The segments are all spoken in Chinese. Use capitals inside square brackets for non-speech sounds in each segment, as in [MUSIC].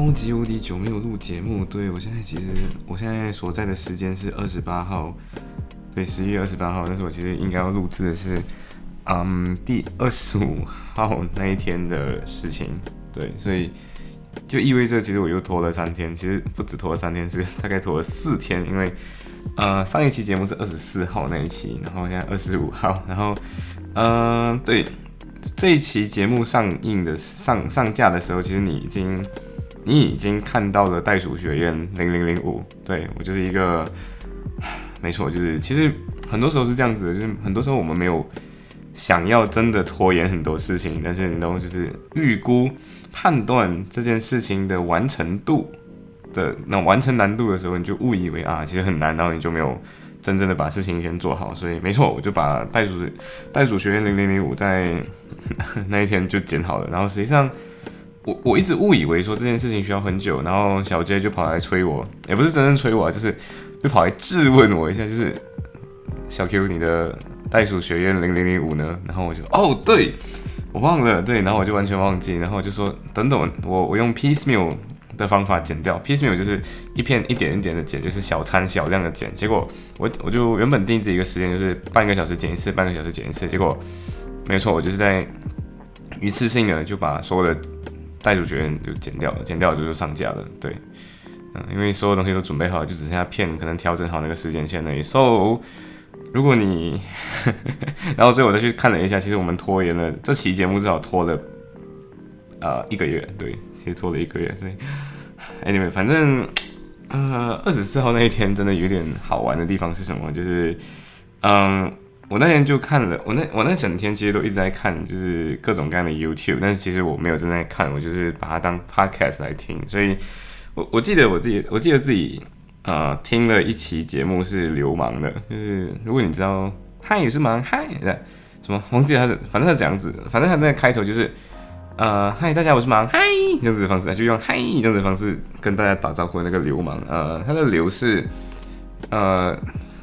超级无敌久没有录节目。对我现在其实，我现在所在的时间是二十八号，对，十一月二十八号。但是我其实应该要录制的是，嗯，第二十五号那一天的事情。对，所以就意味着其实我又拖了三天，其实不止拖了三天，是大概拖了四天。因为呃，上一期节目是二十四号那一期，然后现在二十五号，然后嗯，对。这一期节目上映的上上架的时候，其实你已经你已经看到了袋鼠学院零零零五，对我就是一个，[SIGHS] 没错，就是其实很多时候是这样子的，就是很多时候我们没有想要真的拖延很多事情，但是你都就是预估判断这件事情的完成度的那完成难度的时候，你就误以为啊其实很难，然后你就没有。真正的把事情先做好，所以没错，我就把袋鼠袋鼠学院零零零五在 [LAUGHS] 那一天就剪好了。然后实际上，我我一直误以为说这件事情需要很久，然后小 J 就跑来催我，也不是真正催我，就是就跑来质问我一下，就是小 Q 你的袋鼠学院零零零五呢？然后我就哦，对我忘了，对，然后我就完全忘记，然后我就说等等，我我用 piecemeal。的方法剪掉，piecemeal 就是一片一点一点的剪，就是小餐小量的剪。结果我我就原本定制一个时间，就是半个小时剪一次，半个小时剪一次。结果没错，我就是在一次性的就把所有的袋鼠学院就剪掉了，剪掉了就就上架了。对，嗯，因为所有东西都准备好，就只剩下片，可能调整好那个时间线而已。So，如果你，[LAUGHS] 然后所以我再去看了一下，其实我们拖延了这期节目至少拖了。呃，一个月，对，其实拖了一个月，所以，anyway，反正，呃，二十四号那一天真的有点好玩的地方是什么？就是，嗯，我那天就看了，我那我那整天其实都一直在看，就是各种各样的 YouTube，但是其实我没有正在看，我就是把它当 podcast 来听，所以，我我记得我自己，我记得自己，呃，听了一期节目是流氓的，就是如果你知道，嗨也是蛮嗨的，什么忘记他是，反正是这样子，反正他那个开头就是。呃，嗨，大家，我是忙，嗨，这样子的方式，就用嗨这样子的方式跟大家打招呼。那个流氓，呃，他的流是呃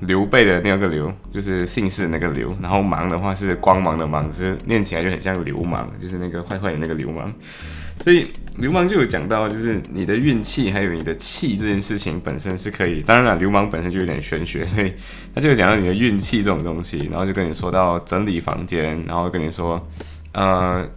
刘备的那个刘，就是姓氏那个刘。然后芒的话是光芒的芒，是念起来就很像流氓，就是那个坏坏的那个流氓。所以流氓就有讲到，就是你的运气还有你的气这件事情本身是可以。当然了，流氓本身就有点玄学，所以他就讲到你的运气这种东西，然后就跟你说到整理房间，然后跟你说，呃。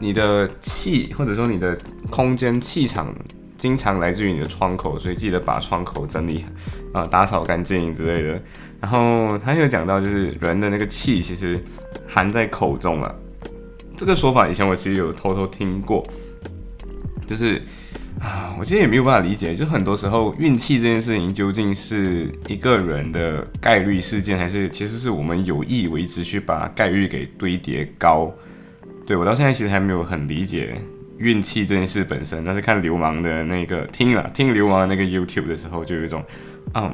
你的气，或者说你的空间气场，经常来自于你的窗口，所以记得把窗口整理啊，打扫干净之类的。然后他有讲到，就是人的那个气其实含在口中了。这个说法以前我其实有偷偷听过，就是啊，我其实也没有办法理解，就很多时候运气这件事情究竟是一个人的概率事件，还是其实是我们有意为之去把概率给堆叠高。对我到现在其实还没有很理解运气这件事本身，但是看流氓的那个听了听流氓的那个 YouTube 的时候，就有一种，嗯，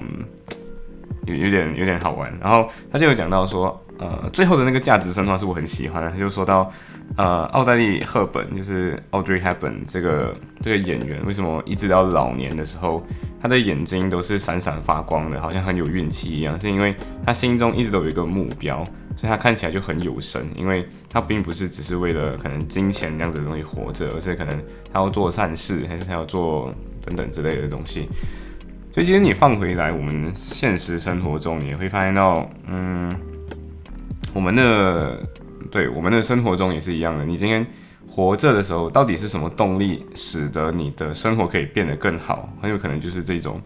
有有点有点好玩。然后他就有讲到说，呃，最后的那个价值升华是我很喜欢的。他就说到，呃，奥黛丽·赫本就是 Audrey Hepburn 这个这个演员，为什么一直到老年的时候，他的眼睛都是闪闪发光的，好像很有运气一样？是因为他心中一直都有一个目标。所以他看起来就很有神，因为他并不是只是为了可能金钱这样子的东西活着，而是可能他要做善事，还是他要做等等之类的东西。所以其实你放回来我们现实生活中，也会发现到，嗯，我们的对我们的生活中也是一样的。你今天活着的时候，到底是什么动力使得你的生活可以变得更好？很有可能就是这种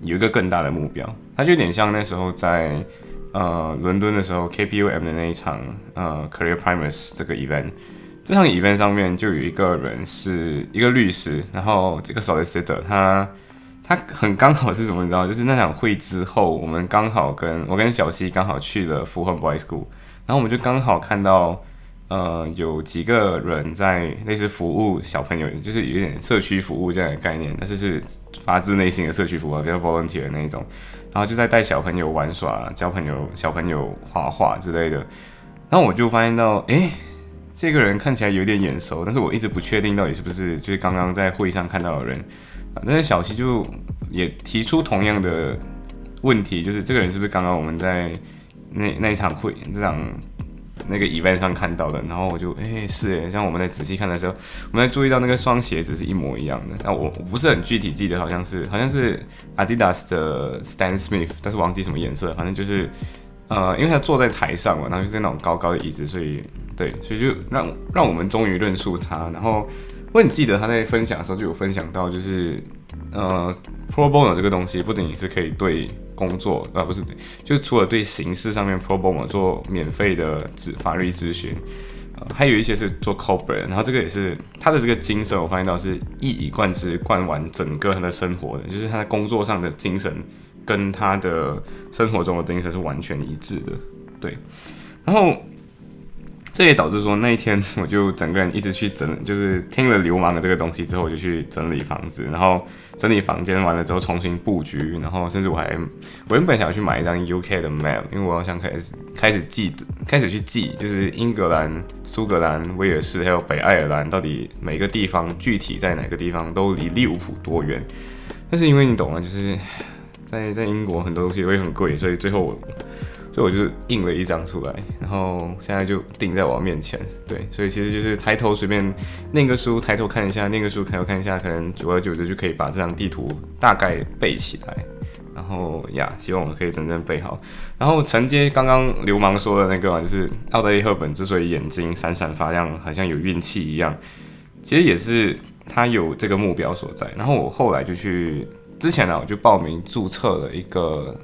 有一个更大的目标。它就有点像那时候在。呃，伦敦的时候，KPUM 的那一场呃，Career Primers 这个 event，这场 event 上面就有一个人是一个律师，然后这个 solicitor 他他很刚好是什么你知道？就是那场会之后，我们刚好跟我跟小西刚好去了福亨 Boys School，然后我们就刚好看到呃，有几个人在类似服务小朋友，就是有点社区服务这样的概念，但是是发自内心的社区服务，比较 volunteer 的那一种。然后就在带小朋友玩耍、教朋友、小朋友画画之类的。然后我就发现到，哎，这个人看起来有点眼熟，但是我一直不确定到底是不是就是刚刚在会议上看到的人。但是小溪就也提出同样的问题，就是这个人是不是刚刚我们在那那一场会这场。那个 event 上看到的，然后我就哎是哎，像我们在仔细看的时候，我们在注意到那个双鞋子是一模一样的。那我我不是很具体记得，好像是好像是 Adidas 的 Stan Smith，但是忘记什么颜色，反正就是呃，因为他坐在台上嘛，然后就是那种高高的椅子，所以对，所以就让让我们终于认出他。然后我很记得他在分享的时候就有分享到，就是呃，Pro Bono 这个东西不仅仅是可以对。工作啊，不是，就是除了对形式上面 pro bono 做免费的咨法律咨询，呃，还有一些是做 corporate，然后这个也是他的这个精神，我发现到是一以贯之贯完整个他的生活的，就是他在工作上的精神跟他的生活中的精神是完全一致的，对，然后。这也导致说那一天 [LAUGHS] 我就整个人一直去整，就是听了流氓的这个东西之后，我就去整理房子，然后整理房间完了之后重新布局，然后甚至我还我原本想要去买一张 UK 的 map，因为我想开始开始记，开始去记，就是英格兰、苏格兰、威尔士还有北爱尔兰到底每个地方具体在哪个地方都离利物浦多远。但是因为你懂了，就是在在英国很多东西会很贵，所以最后我。所以我就印了一张出来，然后现在就定在我面前。对，所以其实就是抬头随便念个书，抬头看一下，念个书抬头看一下，可能久而久之就可以把这张地图大概背起来。然后呀，希望我们可以真正背好。然后承接刚刚流氓说的那个嘛，就是奥黛丽·赫本之所以眼睛闪闪发亮，好像有运气一样，其实也是他有这个目标所在。然后我后来就去，之前呢我就报名注册了一个。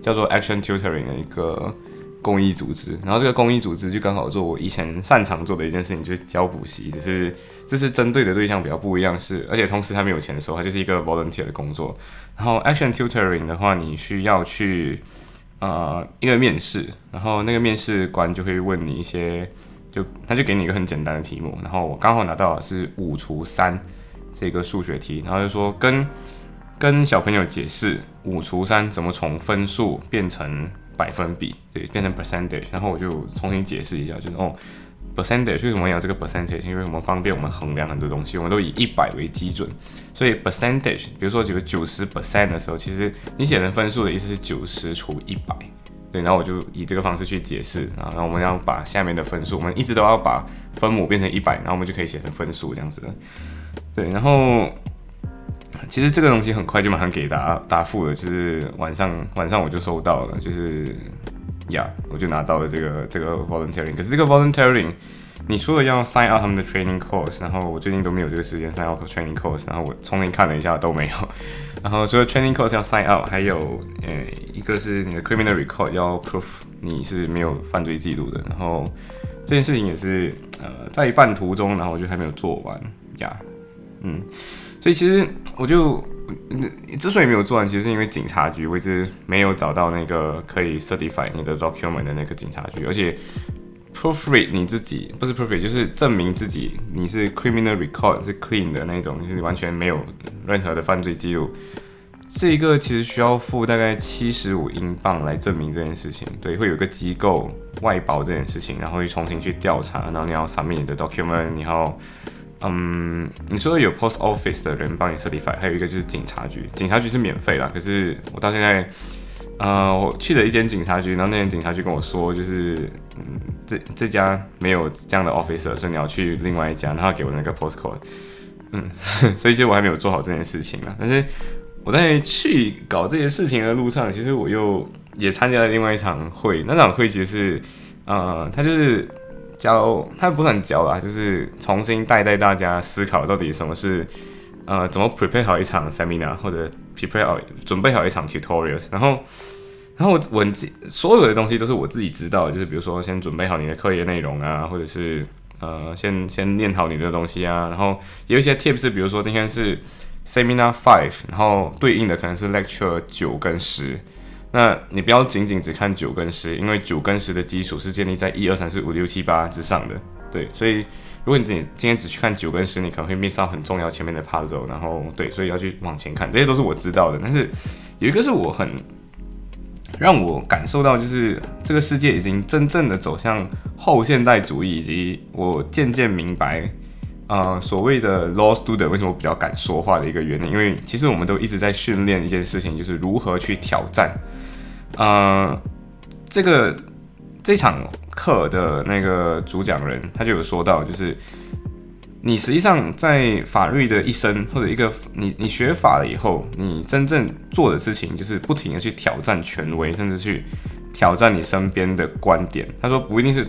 叫做 Action Tutoring 的一个公益组织，然后这个公益组织就刚好做我以前擅长做的一件事情，就是教补习，只是这是针对的对象比较不一样，是而且同时他没有钱收，它就是一个 volunteer 的工作。然后 Action Tutoring 的话，你需要去呃一个面试，然后那个面试官就会问你一些，就他就给你一个很简单的题目，然后我刚好拿到的是五除三这个数学题，然后就说跟。跟小朋友解释五除三怎么从分数变成百分比，对，变成 percentage，然后我就重新解释一下，就是哦，percentage 为什么有这个 percentage？因为我们方便我们衡量很多东西，我们都以一百为基准，所以 percentage，比如说有个九十 percent 的时候，其实你写成分数的意思是九十除一百，对，然后我就以这个方式去解释啊，然后我们要把下面的分数，我们一直都要把分母变成一百，然后我们就可以写成分数这样子，对，然后。其实这个东西很快就马上给答答复了，就是晚上晚上我就收到了，就是呀，我就拿到了这个这个 volunteering。可是这个 volunteering，你除了要 sign up 他们的 training course，然后我最近都没有这个时间 sign up training course，然后我重新看了一下都没有。然后除了 training course 要 sign up，还有呃一个是你的 criminal record 要 proof 你是没有犯罪记录的。然后这件事情也是呃在一半途中，然后我就还没有做完呀，嗯。所以其实我就之所以没有做完，其实是因为警察局我一直没有找到那个可以 certify 你的 document 的那个警察局，而且 proofread 你自己不是 proofread 就是证明自己你是 criminal record 是 clean 的那种，就是完全没有任何的犯罪记录。这一个其实需要付大概七十五英镑来证明这件事情。对，会有一个机构外包这件事情，然后去重新去调查，然后你要 submit 你的 document，你要。嗯，你说有 post office 的人帮你 certify，还有一个就是警察局，警察局是免费啦。可是我到现在，呃，我去了一间警察局，然后那间警察局跟我说，就是嗯，这这家没有这样的 officer，所以你要去另外一家，然后给我那个 postcode。嗯，[LAUGHS] 所以其实我还没有做好这件事情啊。但是我在去搞这些事情的路上，其实我又也参加了另外一场会，那场会其实是，呃，他就是。教他不是很教啦，就是重新带带大家思考到底什么是，呃，怎么 prepare 好一场 seminar 或者 prepare 好准备好一场 tutorials，然后，然后文字所有的东西都是我自己知道，就是比如说先准备好你的课业内容啊，或者是呃先先念好你的东西啊，然后有一些 tips，比如说今天是 seminar five，然后对应的可能是 lecture 九跟十。那你不要仅仅只看九跟十，因为九跟十的基础是建立在一二三四五六七八之上的。对，所以如果你今天只去看九跟十，你可能会 miss 到很重要前面的 puzzle，然后对，所以要去往前看，这些都是我知道的。但是有一个是我很让我感受到，就是这个世界已经真正的走向后现代主义，以及我渐渐明白，呃，所谓的 law student 为什么比较敢说话的一个原因，因为其实我们都一直在训练一件事情，就是如何去挑战，呃，这个。这场课的那个主讲人，他就有说到，就是你实际上在法律的一生，或者一个你你学法了以后，你真正做的事情，就是不停的去挑战权威，甚至去挑战你身边的观点。他说不一定是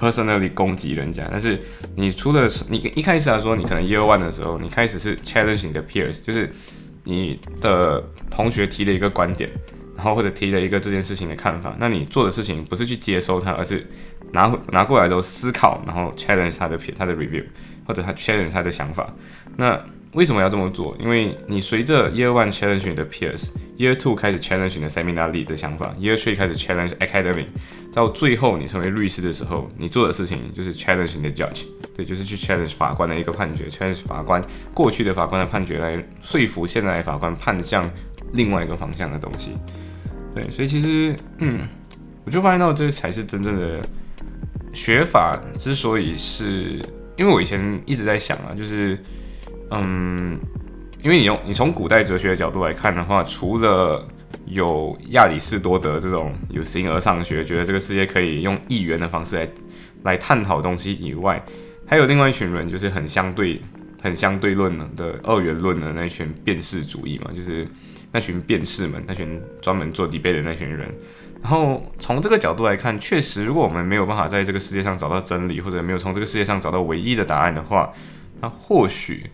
personally 攻击人家，但是你除了你一开始来说，你可能 year one 的时候，你开始是 challenging 的 peers，就是你的同学提了一个观点。然后或者提了一个这件事情的看法，那你做的事情不是去接收它，而是拿拿过来之后思考，然后 challenge 他的他的 review，或者他 challenge 他的想法。那为什么要这么做？因为你随着 year one challenge 你的 peers，year two 开始 challenge 你的 seminar lead 的想法，year three 开始 challenge academy，到最后你成为律师的时候，你做的事情就是 challenge 你的 judge，对，就是去 challenge 法官的一个判决，challenge 法官过去的法官的判决来说服现在法官判向另外一个方向的东西。对，所以其实，嗯，我就发现到这才是真正的学法。之所以是，因为我以前一直在想啊，就是，嗯，因为你用你从古代哲学的角度来看的话，除了有亚里士多德这种有形而上学，觉得这个世界可以用一元的方式来来探讨东西以外，还有另外一群人，就是很相对、很相对论的二元论的那群辨识主义嘛，就是。那群辩士们，那群专门做 debate 的那群人，然后从这个角度来看，确实，如果我们没有办法在这个世界上找到真理，或者没有从这个世界上找到唯一的答案的话，那或许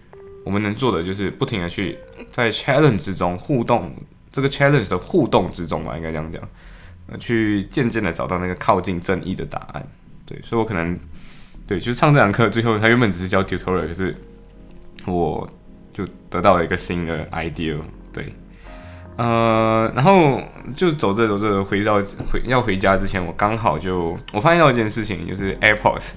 我们能做的就是不停的去在 challenge 之中互动，这个 challenge 的互动之中吧，应该这样讲，呃，去渐渐的找到那个靠近正义的答案。对，所以我可能对，就是上这堂课最后，他原本只是教 tutorial，可是我就得到了一个新的 idea，对。呃，然后就走着走着回到回要回家之前，我刚好就我发现到一件事情，就是 AirPods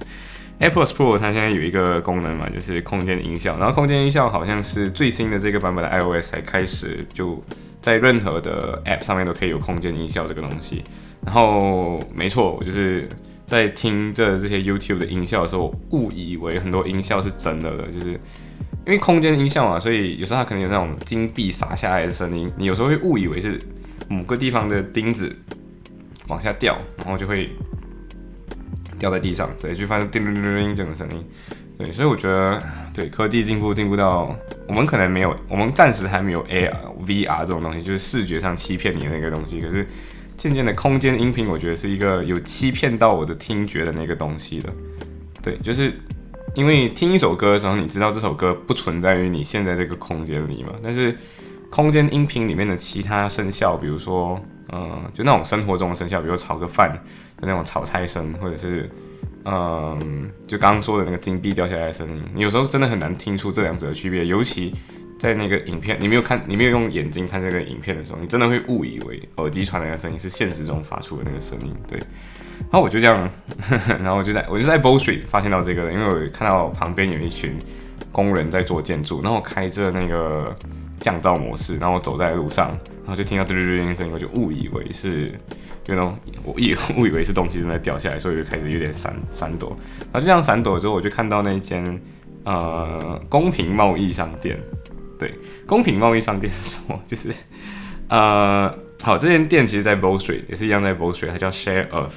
AirPods，AirPods Pro 它现在有一个功能嘛，就是空间音效。然后空间音效好像是最新的这个版本的 iOS 才开始，就在任何的 App 上面都可以有空间音效这个东西。然后没错，我就是在听着这些 YouTube 的音效的时候，误以为很多音效是真的了，就是。因为空间音效嘛，所以有时候它可能有那种金币洒下来的声音，你有时候会误以为是某个地方的钉子往下掉，然后就会掉在地上，所以就发生叮铃铃铃这种声音。对，所以我觉得，对科技进步进步到我们可能没有，我们暂时还没有 AR、VR 这种东西，就是视觉上欺骗你的那个东西。可是渐渐的，空间音频我觉得是一个有欺骗到我的听觉的那个东西了。对，就是。因为听一首歌的时候，你知道这首歌不存在于你现在这个空间里嘛？但是空间音频里面的其他声效，比如说，嗯，就那种生活中的声效，比如炒个饭的那种炒菜声，或者是，嗯，就刚刚说的那个金币掉下来的声音，你有时候真的很难听出这两者的区别。尤其在那个影片，你没有看，你没有用眼睛看这个影片的时候，你真的会误以为耳机传来的声音是现实中发出的那个声音，对。然后我就这样，[LAUGHS] 然后我就在我就在 Bow Street 发现到这个，因为我看到旁边有一群工人在做建筑，然后我开着那个降噪模式，然后我走在路上，然后就听到嘟嘟嘟的声音，我就误以为是，you know，我以误以为是东西正在掉下来，所以就开始有点闪闪躲。然后就这样闪躲之后，我就看到那间呃公平贸易商店，对，公平贸易商店是什么？就是呃，好，这间店其实，在 Bow Street 也是一样，在 Bow Street，它叫 Share of。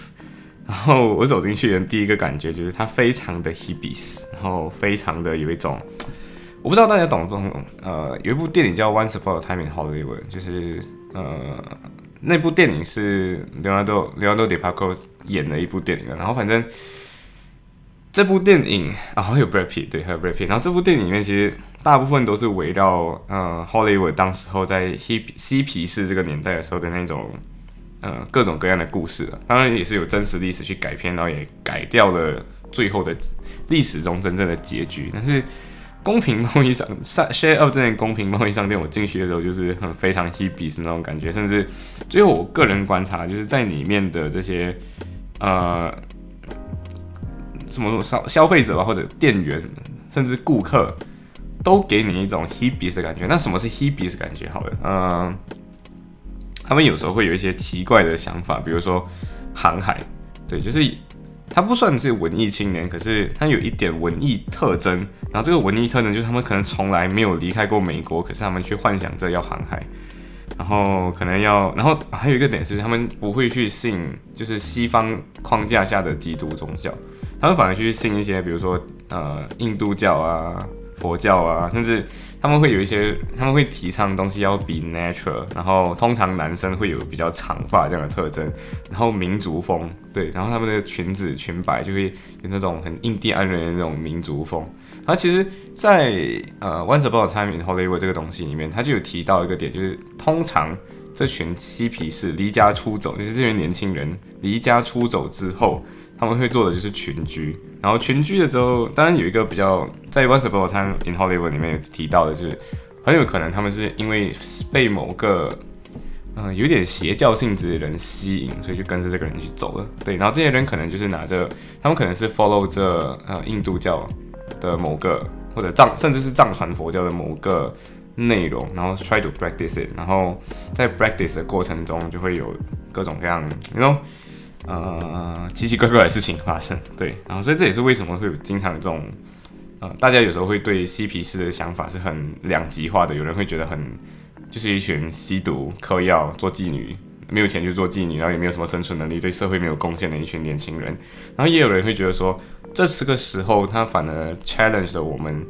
然后我走进去的第一个感觉就是它非常的 hippies，然后非常的有一种，我不知道大家懂不懂，呃，有一部电影叫《Once Upon a Time in Hollywood》，就是呃那部电影是刘纳多刘纳多·迪帕科演的一部电影，然后反正这部电影啊还有 Brad Pitt，对，还有 Brad Pitt，然后这部电影里面其实大部分都是围绕呃 Hollywood 当时候在 hip 嬉皮士这个年代的时候的那种。呃，各种各样的故事了，当然也是有真实历史去改编，然后也改掉了最后的历史中真正的结局。但是公平贸易商 share up 这件公平贸易商店，我进去的时候就是很非常 h i p p i e 那种感觉，甚至最后我个人观察，就是在里面的这些呃什么消消费者吧，或者店员，甚至顾客，都给你一种 hippies 的感觉。那什么是 hippies 感觉？好了，嗯，他们有时候会有一些奇怪的想法，比如说航海，对，就是他不算是文艺青年，可是他有一点文艺特征。然后这个文艺特征就是他们可能从来没有离开过美国，可是他们却幻想着要航海。然后可能要，然后还有一个点是，他们不会去信，就是西方框架下的基督宗教，他们反而去信一些，比如说呃印度教啊、佛教啊，甚至他们会有一些，他们会提倡东西要比 natural，然后通常男生会有比较长发这样的特征，然后民族风，对，然后他们的裙子裙摆就会有那种很印第安人的那种民族风。然后其实，在呃《Once Upon a Time in Hollywood》这个东西里面，他就有提到一个点，就是通常这群嬉皮士离家出走，就是这群年轻人离家出走之后，他们会做的就是群居。然后群居了之后，当然有一个比较在《Once Upon a Time in Hollywood》里面有提到的，就是很有可能他们是因为被某个嗯有点邪教性质的人吸引，所以就跟着这个人去走了。对，然后这些人可能就是拿着，他们可能是 follow 着呃印度教。的某个或者藏，甚至是藏传佛教的某个内容，然后 try to practice it，然后在 practice 的过程中就会有各种各样，那种呃奇奇怪怪的事情发生。对，然后所以这也是为什么会有经常有这种呃，大家有时候会对嬉皮士的想法是很两极化的。有人会觉得很就是一群吸毒、嗑药、做妓女，没有钱就做妓女，然后也没有什么生存能力，对社会没有贡献的一群年轻人。然后也有人会觉得说。这是个时候，他反而 challenge 了我们，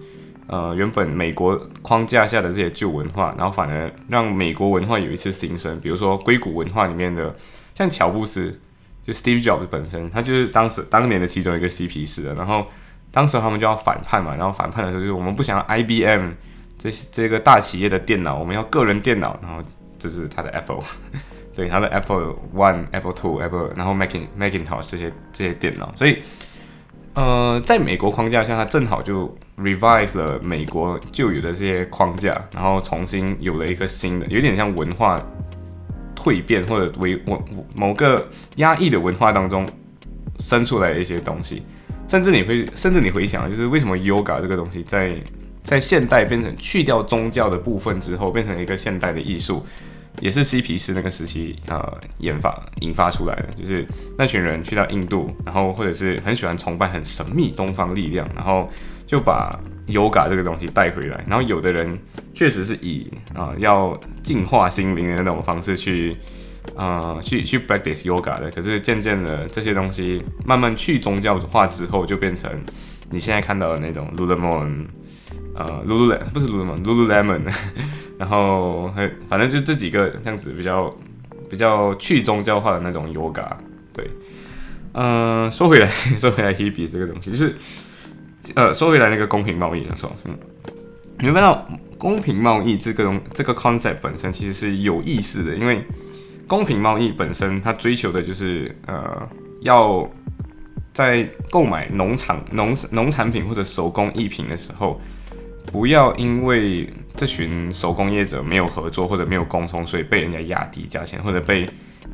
呃，原本美国框架下的这些旧文化，然后反而让美国文化有一次新生。比如说硅谷文化里面的，像乔布斯，就 Steve Jobs 本身，他就是当时当年的其中一个嬉皮士。然后当时他们就要反叛嘛，然后反叛的时候就是我们不想要 IBM 这这个大企业的电脑，我们要个人电脑。然后这是他的 Apple，[LAUGHS] 对，他的 Apple One、Apple Two、Apple，然后 Mac Macintosh 这些这些电脑，所以。呃，在美国框架下，它正好就 revive 了美国旧有的这些框架，然后重新有了一个新的，有点像文化蜕变或者为某某个压抑的文化当中生出来的一些东西。甚至你会，甚至你回想，就是为什么 yoga 这个东西在在现代变成去掉宗教的部分之后，变成一个现代的艺术。也是嬉皮士那个时期呃研发引发出来的，就是那群人去到印度，然后或者是很喜欢崇拜很神秘东方力量，然后就把 yoga 这个东西带回来。然后有的人确实是以啊要净化心灵的那种方式去啊去去 practice yoga 的。可是渐渐的这些东西慢慢去宗教化之后，就变成你现在看到的那种 lululemon。呃，lululemon 不是 lululemon，lululemon，[LAUGHS] 然后还反正就这几个这样子比较比较去宗教化的那种 yoga，对，嗯，说回来 [LAUGHS] 说回来 hebe 这个东西，就是呃，说回来那个公平贸易的时候，嗯，你会看到公平贸易这个东这个 concept 本身其实是有意思的，因为公平贸易本身它追求的就是呃要在购买农场农农产品或者手工艺品的时候。不要因为这群手工业者没有合作或者没有沟通，所以被人家压低价钱，或者被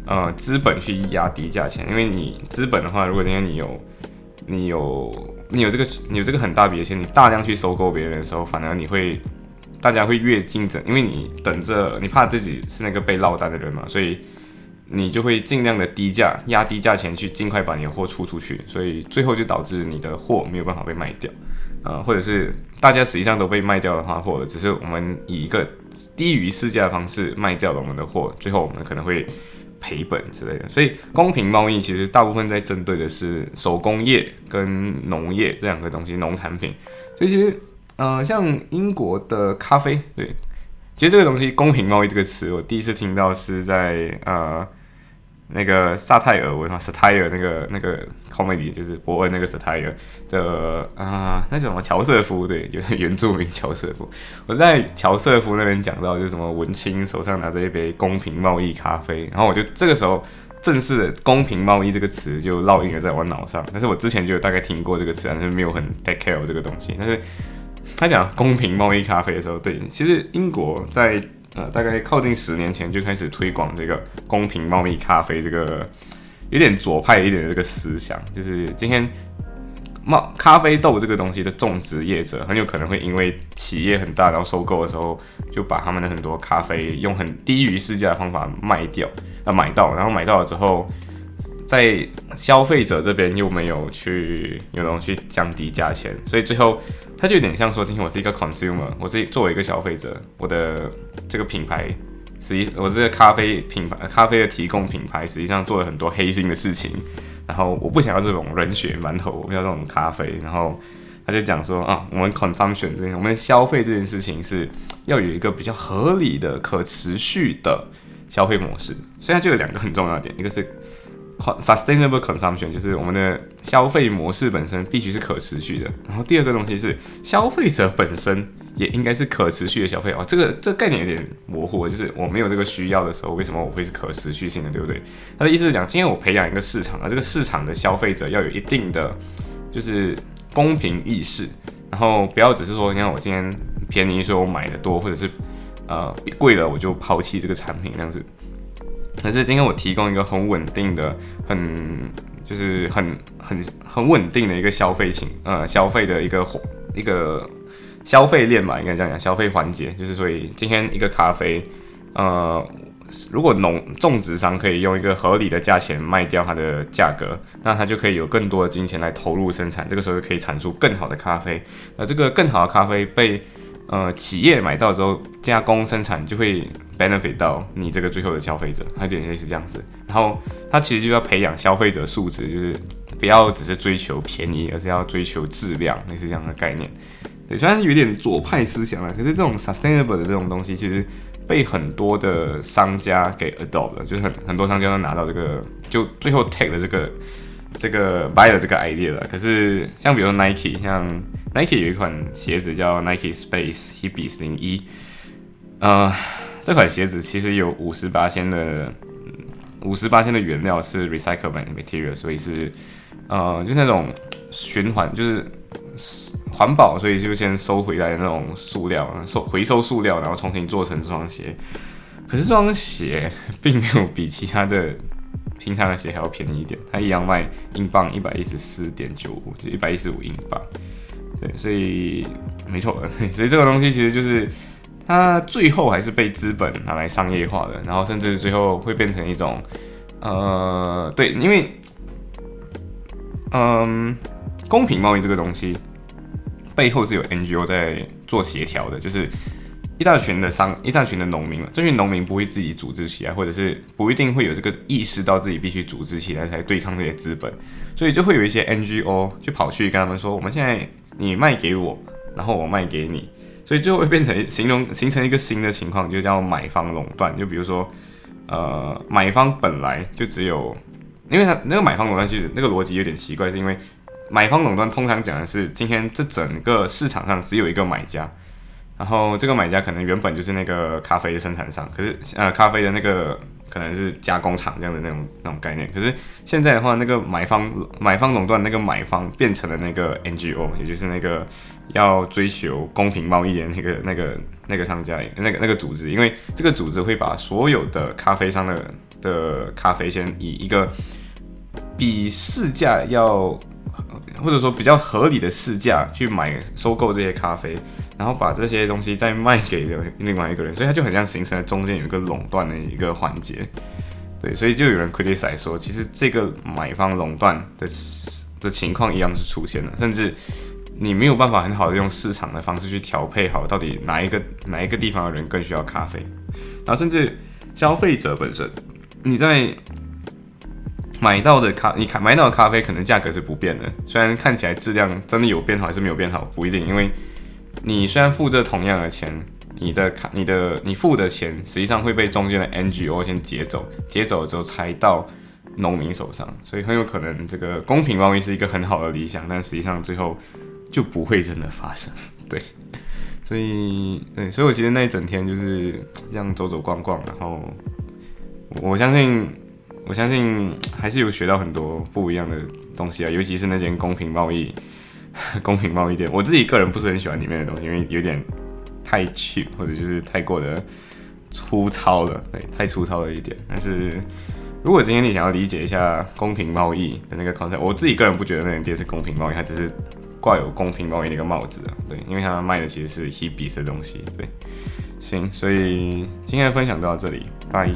呃资本去压低价钱。因为你资本的话，如果今天你有你有你有这个你有这个很大笔的钱，你大量去收购别人的时候，反而你会大家会越竞争，因为你等着你怕自己是那个被落单的人嘛，所以你就会尽量的低价压低价钱去尽快把你的货出出去，所以最后就导致你的货没有办法被卖掉。呃，或者是大家实际上都被卖掉的话，或者只是我们以一个低于市价的方式卖掉了我们的货，最后我们可能会赔本之类的。所以公平贸易其实大部分在针对的是手工业跟农业这两个东西，农产品。所以其实，呃，像英国的咖啡，对，其实这个东西“公平贸易”这个词，我第一次听到是在呃。那个萨泰尔文化，satire 那个那个 comedy 就是伯恩那个 satire 的啊，那什么乔瑟夫对，原 [LAUGHS] 原住民乔瑟夫。我在乔瑟夫那边讲到，就是什么文青手上拿着一杯公平贸易咖啡，然后我就这个时候正式的公平贸易这个词就烙印了在我脑上。但是我之前就有大概听过这个词，但是没有很 take care 这个东西。但是他讲公平贸易咖啡的时候，对，其实英国在。呃，大概靠近十年前就开始推广这个公平贸易咖啡，这个有点左派一点的这个思想，就是今天猫咖啡豆这个东西的种植业者很有可能会因为企业很大，然后收购的时候就把他们的很多咖啡用很低于市价的方法卖掉，啊买到，然后买到了之后，在消费者这边又没有去有人去降低价钱，所以最后它就有点像说，今天我是一个 consumer，我是作为一个消费者，我的这个品牌，实际我这个咖啡品牌咖啡的提供品牌实际上做了很多黑心的事情。然后我不想要这种人血馒头，我不要这种咖啡。然后他就讲说啊，我们 consumption 这件，我们消费这件事情是要有一个比较合理的、可持续的消费模式。所以它就有两个很重要的点，一个是 sustainable consumption，就是我们的消费模式本身必须是可持续的。然后第二个东西是消费者本身。也应该是可持续的消费哦，这个这个概念有点模糊，就是我没有这个需要的时候，为什么我会是可持续性的，对不对？他的意思是讲，今天我培养一个市场啊，这个市场的消费者要有一定的就是公平意识，然后不要只是说，你看我今天便宜，所以我买的多，或者是呃贵了我就抛弃这个产品这样子。可是今天我提供一个很稳定的、很就是很很很稳定的一个消费情呃消费的一个一个。消费链嘛，应该这样讲，消费环节就是，所以今天一个咖啡，呃，如果农种植商可以用一个合理的价钱卖掉它的价格，那它就可以有更多的金钱来投入生产，这个时候就可以产出更好的咖啡。那这个更好的咖啡被呃企业买到之后加工生产，就会 benefit 到你这个最后的消费者，有点类似这样子。然后它其实就要培养消费者素质，就是不要只是追求便宜，而是要追求质量，类似这样的概念。对，虽然有点左派思想了，可是这种 sustainable 的这种东西，其实被很多的商家给 adopt 了，就是很很多商家都拿到这个，就最后 take 了这个这个 buy 了这个 idea 了。可是像比如说 Nike，像 Nike 有一款鞋子叫 Nike Space Hibis 零一，呃，这款鞋子其实有五十八千的五十八千的原料是 recyclable material，所以是呃，就那种循环，就是。环保，所以就先收回来那种塑料，收回收塑料，然后重新做成这双鞋。可是这双鞋并没有比其他的平常的鞋还要便宜一点，它一样卖英镑一百一十四点九五，就一百一十五英镑。对，所以没错，[LAUGHS] 所以这个东西其实就是它最后还是被资本拿来商业化的，然后甚至最后会变成一种呃，对，因为嗯，公平贸易这个东西。背后是有 NGO 在做协调的，就是一大群的商、一大群的农民嘛。这群农民不会自己组织起来，或者是不一定会有这个意识到自己必须组织起来才对抗这些资本，所以就会有一些 NGO 就跑去跟他们说：“我们现在你卖给我，然后我卖给你。”所以就会变成形容形成一个新的情况，就叫买方垄断。就比如说，呃，买方本来就只有，因为他那个买方垄断其实那个逻辑有点奇怪，是因为。买方垄断通常讲的是，今天这整个市场上只有一个买家，然后这个买家可能原本就是那个咖啡的生产商，可是呃咖啡的那个可能是加工厂这样的那种那种概念。可是现在的话，那个买方买方垄断那个买方变成了那个 NGO，也就是那个要追求公平贸易的那个那个那个商家那个那个组织，因为这个组织会把所有的咖啡商的的咖啡先以一个比市价要或者说比较合理的市价去买收购这些咖啡，然后把这些东西再卖给另外一个人，所以它就很像形成了中间有一个垄断的一个环节。对，所以就有人 criticize 说，其实这个买方垄断的的情况一样是出现了，甚至你没有办法很好的用市场的方式去调配好到底哪一个哪一个地方的人更需要咖啡，然后甚至消费者本身你在。买到的咖，你看买到的咖啡可能价格是不变的，虽然看起来质量真的有变好还是没有变好，不一定，因为你虽然付这同样的钱，你的卡、你的你付的钱实际上会被中间的 NGO 先劫走，劫走了之后才到农民手上，所以很有可能这个公平贸易是一个很好的理想，但实际上最后就不会真的发生，[LAUGHS] 对，所以对，所以我其实那一整天就是这样走走逛逛，然后我相信。我相信还是有学到很多不一样的东西啊，尤其是那间公平贸易、[LAUGHS] 公平贸易店。我自己个人不是很喜欢里面的东西，因为有点太 cheap，或者就是太过的粗糙了，对，太粗糙了一点。但是，如果今天你想要理解一下公平贸易的那个 concept，我自己个人不觉得那间店是公平贸易，它只是挂有公平贸易的一个帽子啊。对，因为他卖的其实是 Hebe 的东西。对，行，所以今天的分享到这里，拜。